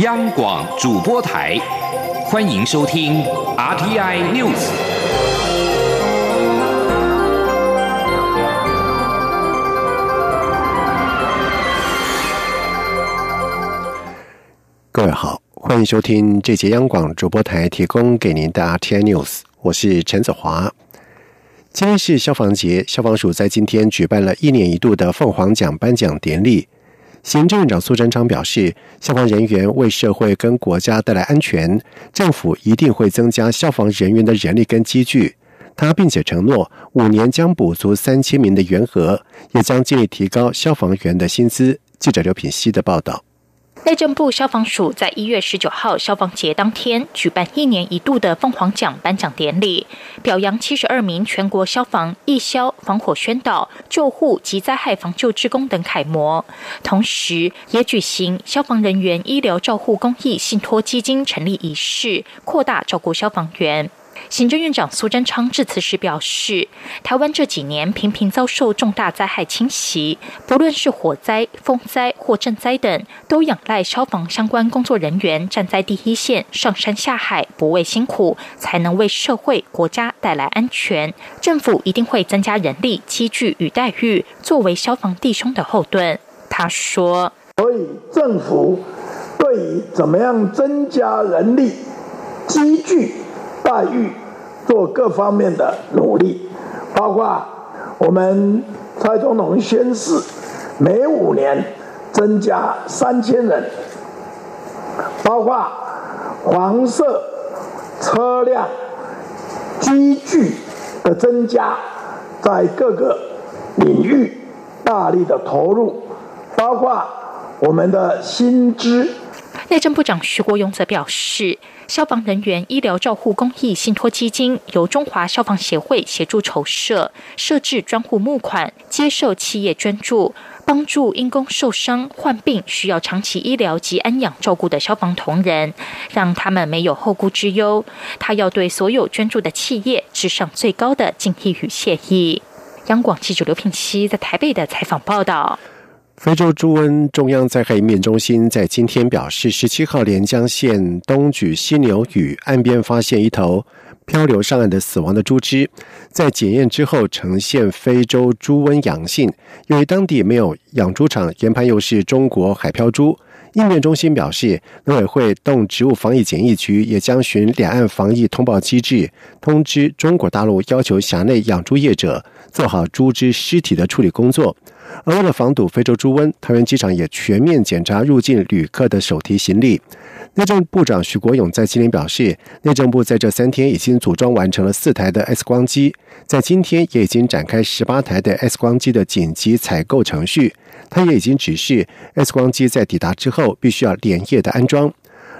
央广主播台，欢迎收听 RTI News。各位好，欢迎收听这节央广主播台提供给您的 RTI News，我是陈子华。今天是消防节，消防署在今天举办了一年一度的凤凰奖颁奖典礼。行政院长苏贞昌表示，消防人员为社会跟国家带来安全，政府一定会增加消防人员的人力跟机具。他并且承诺，五年将补足三千名的员额，也将尽力提高消防员的薪资。记者刘品希的报道。内政部消防署在一月十九号消防节当天举办一年一度的凤凰奖颁奖典礼，表扬七十二名全国消防、义消、防火宣导、救护及灾害防救职工等楷模，同时也举行消防人员医疗照护公益信托基金成立仪式，扩大照顾消防员。行政院长苏贞昌致辞时表示，台湾这几年频频遭受重大灾害侵袭，不论是火灾、风灾或震灾等，都仰赖消防相关工作人员站在第一线，上山下海，不畏辛苦，才能为社会、国家带来安全。政府一定会增加人力、机具与待遇，作为消防弟兄的后盾。他说：“所以政府对于怎么样增加人力、机具。”待遇做各方面的努力，包括我们蔡总统宣誓，每五年增加三千人，包括黄色车辆机具的增加，在各个领域大力的投入，包括我们的薪资。内政部长徐国勇则表示。消防人员医疗照护公益信托基金由中华消防协会协助筹设，设置专户募款，接受企业捐助，帮助因公受伤、患病需要长期医疗及安养照顾的消防同仁，让他们没有后顾之忧。他要对所有捐助的企业致上最高的敬意与谢意。央广记者刘品熙在台北的采访报道。非洲猪瘟中央灾害应变中心在今天表示，十七号连江县东举犀牛屿岸边发现一头漂流上岸的死亡的猪只，在检验之后呈现非洲猪瘟阳性。因为当地没有养猪场，研判又是中国海漂猪。应变中心表示，农委会动植物防疫检疫局也将循两岸防疫通报机制，通知中国大陆要求辖内养猪业者做好猪只尸体的处理工作。而为了防堵非洲猪瘟，桃园机场也全面检查入境旅客的手提行李。内政部长徐国勇在今天表示，内政部在这三天已经组装完成了四台的 X 光机，在今天也已经展开十八台的 X 光机的紧急采购程序。他也已经指示 X 光机在抵达之后必须要连夜的安装。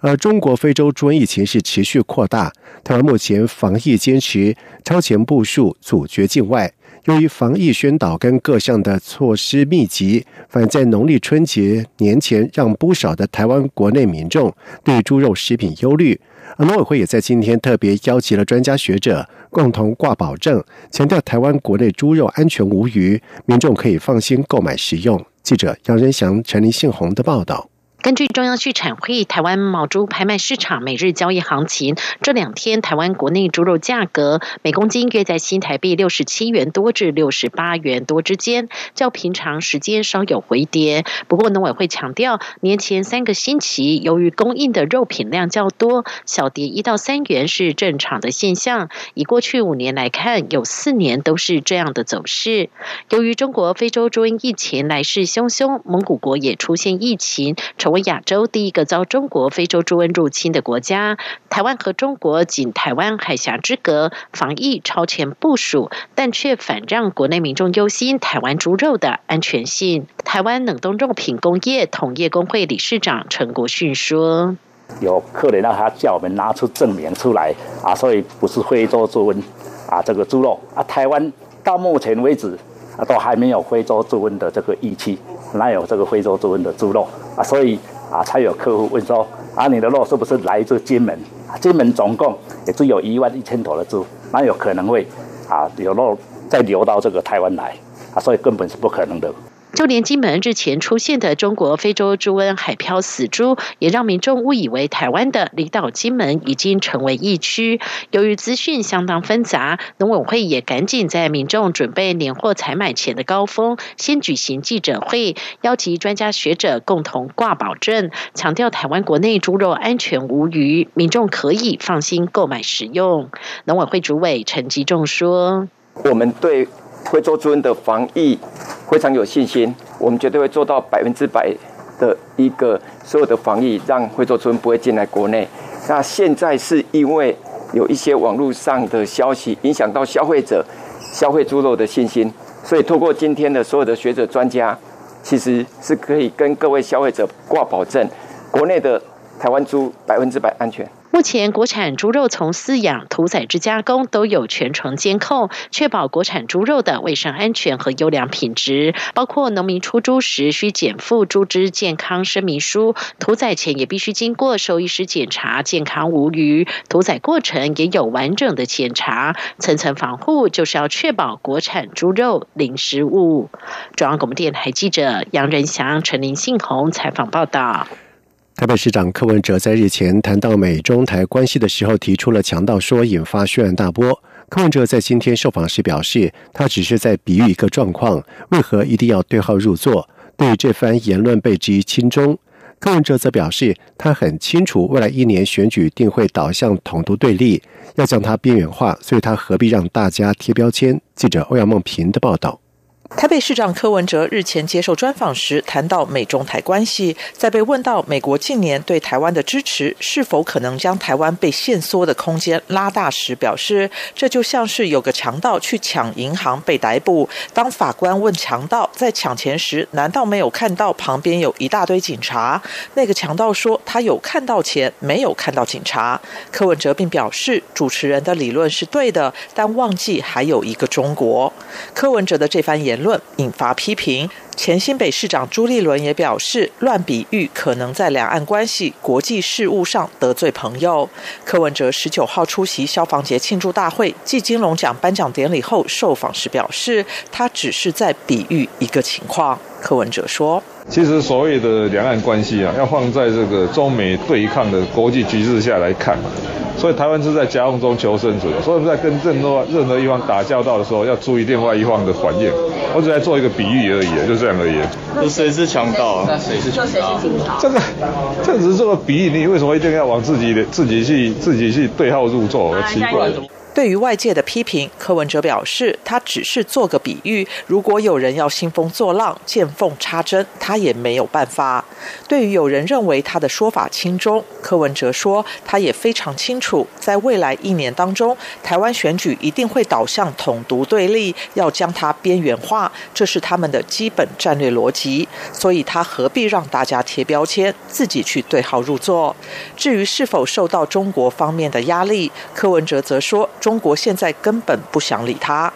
而中国非洲猪瘟疫情是持续扩大，台湾目前防疫坚持超前部署，阻绝境外。由于防疫宣导跟各项的措施密集，反在农历春节年前，让不少的台湾国内民众对猪肉食品忧虑。而农委会也在今天特别邀集了专家学者，共同挂保证，强调台湾国内猪肉安全无虞，民众可以放心购买食用。记者杨仁祥、陈林信宏的报道。根据中央畜产会台湾毛猪拍卖市场每日交易行情，这两天台湾国内猪肉价格每公斤约在新台币六十七元多至六十八元多之间，较平常时间稍有回跌。不过农委会强调，年前三个星期由于供应的肉品量较多，小跌一到三元是正常的现象。以过去五年来看，有四年都是这样的走势。由于中国非洲猪瘟疫情来势汹汹，蒙古国也出现疫情。成为亚洲第一个遭中国非洲猪瘟入侵的国家，台湾和中国仅台湾海峡之隔，防疫超前部署，但却反让国内民众忧心台湾猪肉的安全性。台湾冷冻肉品工业同业工会理事长陈国训说：“有客人让他叫我们拿出证明出来啊，所以不是非洲猪瘟啊，这个猪肉啊，台湾到目前为止啊，都还没有非洲猪瘟的这个仪器。”哪有这个非洲猪瘟的猪肉啊？所以啊，才有客户问说：啊，你的肉是不是来自金门？金门总共也只有一万一千头的猪，哪有可能会啊有肉再流到这个台湾来啊？所以根本是不可能的。就连金门日前出现的中国非洲猪瘟海漂死猪，也让民众误以为台湾的离岛金门已经成为疫区。由于资讯相当纷杂，农委会也赶紧在民众准备年货采买前的高峰，先举行记者会，邀集专家学者共同挂保证，强调台湾国内猪肉安全无虞，民众可以放心购买食用。农委会主委陈吉仲说：“我们对。”非洲猪的防疫非常有信心，我们绝对会做到百分之百的一个所有的防疫，让非洲猪不会进来国内。那现在是因为有一些网络上的消息影响到消费者消费猪肉的信心，所以透过今天的所有的学者专家，其实是可以跟各位消费者挂保证，国内的台湾猪百分之百安全。目前，国产猪肉从饲养、屠宰至加工都有全程监控，确保国产猪肉的卫生安全和优良品质。包括农民出猪时需减负猪只健康声明书，屠宰前也必须经过兽医师检查健康无虞，屠宰过程也有完整的检查，层层防护就是要确保国产猪肉零失误。中央广播电台记者杨仁祥、陈林信宏采访报道。台北市长柯文哲在日前谈到美中台关系的时候，提出了强盗说，引发轩然大波。柯文哲在今天受访时表示，他只是在比喻一个状况，为何一定要对号入座？对于这番言论被质疑轻中，柯文哲则表示，他很清楚未来一年选举定会导向统独对立，要将它边缘化，所以他何必让大家贴标签？记者欧阳梦平的报道。台北市长柯文哲日前接受专访时谈到美中台关系，在被问到美国近年对台湾的支持是否可能将台湾被限缩的空间拉大时，表示这就像是有个强盗去抢银行被逮捕。当法官问强盗在抢钱时，难道没有看到旁边有一大堆警察？那个强盗说他有看到钱，没有看到警察。柯文哲并表示主持人的理论是对的，但忘记还有一个中国。柯文哲的这番言。论引发批评，前新北市长朱立伦也表示，乱比喻可能在两岸关系、国际事务上得罪朋友。柯文哲十九号出席消防节庆祝大会暨金龙奖颁奖典礼后受访时表示，他只是在比喻一个情况。柯文哲说。其实所谓的两岸关系啊，要放在这个中美对抗的国际局势下来看嘛，所以台湾是在夹缝中求生存。所以我们在跟任何任何一方打交道的时候，要注意另外一方的反应。我只在做一个比喻而已，就这样而已。那谁是强盗？那谁是强盗？这个，这只是做个比喻，你为什么一定要往自己的自己去自己去对号入座？奇怪。对于外界的批评，柯文哲表示，他只是做个比喻。如果有人要兴风作浪、见缝插针，他也没有办法。对于有人认为他的说法轻中，柯文哲说，他也非常清楚，在未来一年当中，台湾选举一定会导向统独对立，要将它边缘化，这是他们的基本战略逻辑。所以他何必让大家贴标签，自己去对号入座？至于是否受到中国方面的压力，柯文哲则说。中国现在根本不想理他。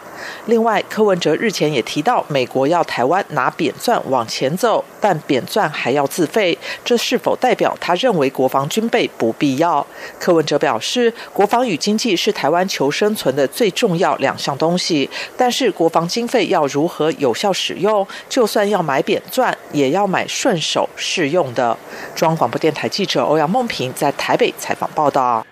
另外，柯文哲日前也提到，美国要台湾拿扁钻往前走，但扁钻还要自费，这是否代表他认为国防军备不必要？柯文哲表示，国防与经济是台湾求生存的最重要两项东西，但是国防经费要如何有效使用，就算要买扁钻，也要买顺手适用的。中央广播电台记者欧阳梦平在台北采访报道。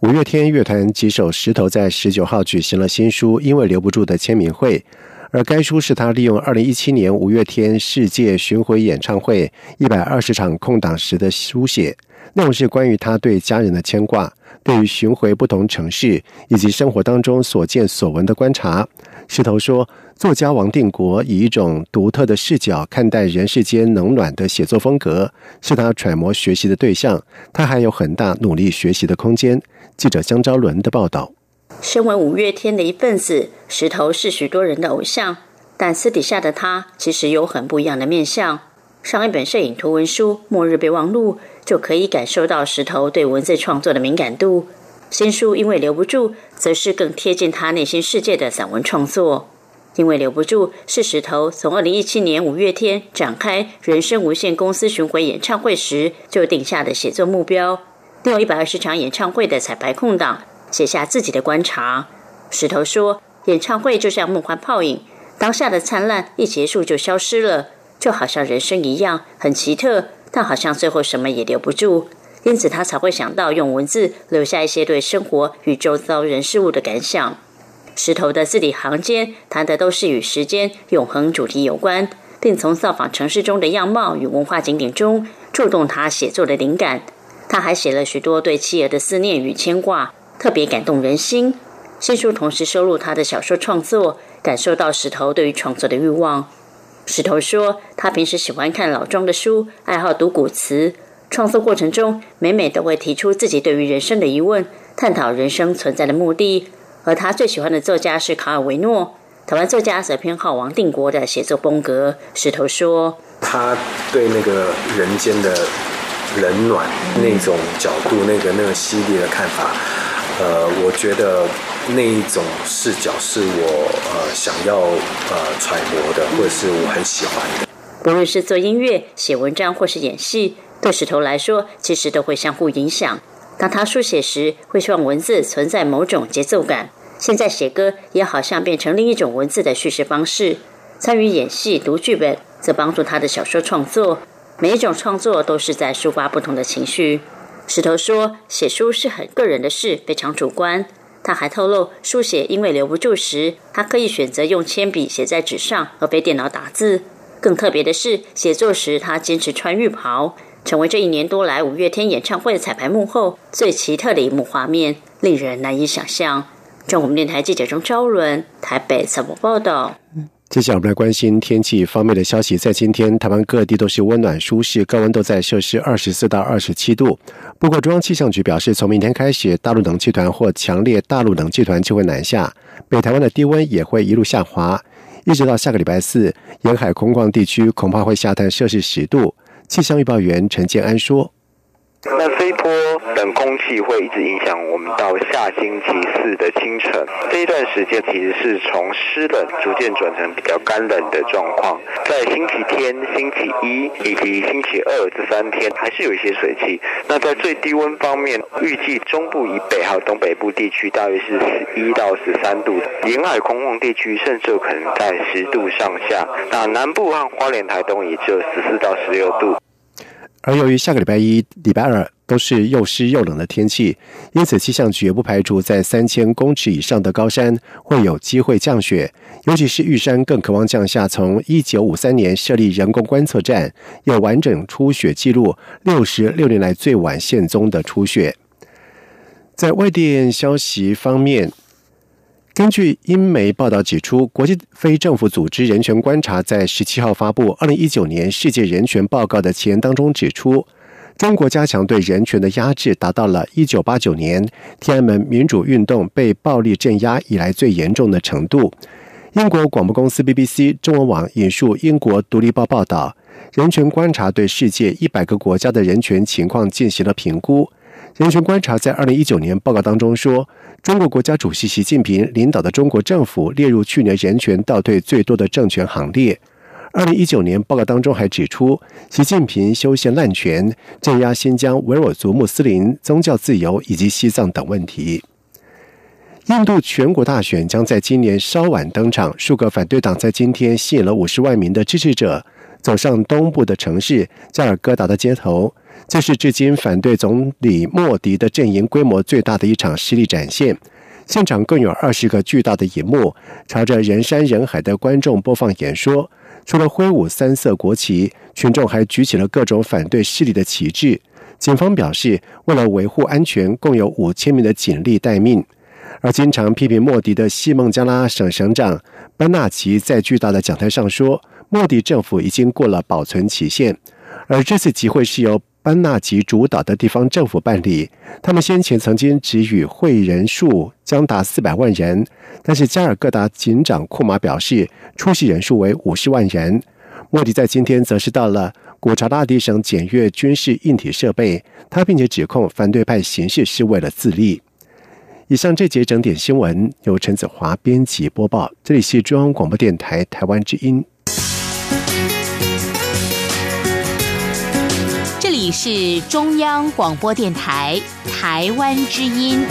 五月天乐团吉手石头在十九号举行了新书《因为留不住》的签名会，而该书是他利用二零一七年五月天世界巡回演唱会一百二十场空档时的书写，内容是关于他对家人的牵挂，对于巡回不同城市以及生活当中所见所闻的观察。石头说。作家王定国以一种独特的视角看待人世间冷暖的写作风格，是他揣摩学习的对象。他还有很大努力学习的空间。记者江昭伦的报道。身为五月天的一份子，石头是许多人的偶像，但私底下的他其实有很不一样的面相。上一本摄影图文书《末日备忘录》就可以感受到石头对文字创作的敏感度。新书因为留不住，则是更贴近他内心世界的散文创作。因为留不住，是石头从二零一七年五月天展开人生无限公司巡回演唱会时就定下的写作目标。利用一百二十场演唱会的彩排空档，写下自己的观察。石头说：“演唱会就像梦幻泡影，当下的灿烂一结束就消失了，就好像人生一样很奇特，但好像最后什么也留不住，因此他才会想到用文字留下一些对生活与周遭人事物的感想。石头的字里行间谈的都是与时间永恒主题有关，并从造访城市中的样貌与文化景点中触动他写作的灵感。他还写了许多对妻儿的思念与牵挂，特别感动人心。新书同时收录他的小说创作，感受到石头对于创作的欲望。石头说，他平时喜欢看老庄的书，爱好读古词。创作过程中，每每都会提出自己对于人生的疑问，探讨人生存在的目的。而他最喜欢的作家是卡尔维诺，台湾作家则偏好王定国的写作风格。石头说，他对那个人间的。冷暖那种角度，那个那个犀利的看法，呃，我觉得那一种视角是我呃想要呃揣摩的，或者是我很喜欢的。不论是做音乐、写文章或是演戏，对石头来说，其实都会相互影响。当他书写时，会希望文字存在某种节奏感；现在写歌，也好像变成另一种文字的叙事方式。参与演戏、读剧本，则帮助他的小说创作。每一种创作都是在抒发不同的情绪。石头说，写书是很个人的事，非常主观。他还透露，书写因为留不住时，他可以选择用铅笔写在纸上，而非电脑打字。更特别的是，写作时他坚持穿浴袍，成为这一年多来五月天演唱会彩排幕后最奇特的一幕画面，令人难以想象。中国电台记者钟昭伦台北采访报道。接下来我们来关心天气方面的消息。在今天，台湾各地都是温暖舒适，高温都在摄氏二十四到二十七度。不过，中央气象局表示，从明天开始，大陆冷气团或强烈大陆冷气团就会南下，北台湾的低温也会一路下滑，一直到下个礼拜四，沿海空旷地区恐怕会下探摄氏十度。气象预报员陈建安说。那这一波冷空气会一直影响我们到下星期四的清晨，这一段时间其实是从湿冷逐渐转成比较干冷的状况。在星期天、星期一以及星期二这三天还是有一些水汽。那在最低温方面，预计中部以北还有东北部地区大约是十一到十三度，沿海空旷地区甚至有可能在十度上下。那南部和花莲、台东也只有十四到十六度。而由于下个礼拜一、礼拜二都是又湿又冷的天气，因此气象局不排除在三千公尺以上的高山会有机会降雪，尤其是玉山更渴望降下从一九五三年设立人工观测站有完整初雪记录六十六年来最晚现踪的初雪。在外电消息方面。根据英媒报道指出，国际非政府组织人权观察在十七号发布二零一九年世界人权报告的前当中指出，中国加强对人权的压制，达到了一九八九年天安门民主运动被暴力镇压以来最严重的程度。英国广播公司 BBC 中文网引述英国独立报报道，人权观察对世界一百个国家的人权情况进行了评估。人权观察在二零一九年报告当中说。中国国家主席习近平领导的中国政府列入去年人权倒退最多的政权行列。二零一九年报告当中还指出，习近平修宪滥权，镇压新疆维吾尔族穆斯林、宗教自由以及西藏等问题。印度全国大选将在今年稍晚登场，数个反对党在今天吸引了五十万名的支持者走上东部的城市加尔各答的街头。这是至今反对总理莫迪的阵营规模最大的一场实力展现。现场更有二十个巨大的荧幕，朝着人山人海的观众播放演说。除了挥舞三色国旗，群众还举起了各种反对势力的旗帜。警方表示，为了维护安全，共有五千名的警力待命。而经常批评莫迪的西孟加拉省省长班纳奇在巨大的讲台上说：“莫迪政府已经过了保存期限。”而这次集会是由。班纳吉主导的地方政府办理，他们先前曾经指与会人数将达四百万人，但是加尔各答警长库马表示出席人数为五十万人。莫迪在今天则是到了古查拉迪省检阅军事硬体设备，他并且指控反对派行事是为了自立。以上这节整点新闻由陈子华编辑播报，这里是中央广播电台台湾之音。你是中央广播电台台湾之音。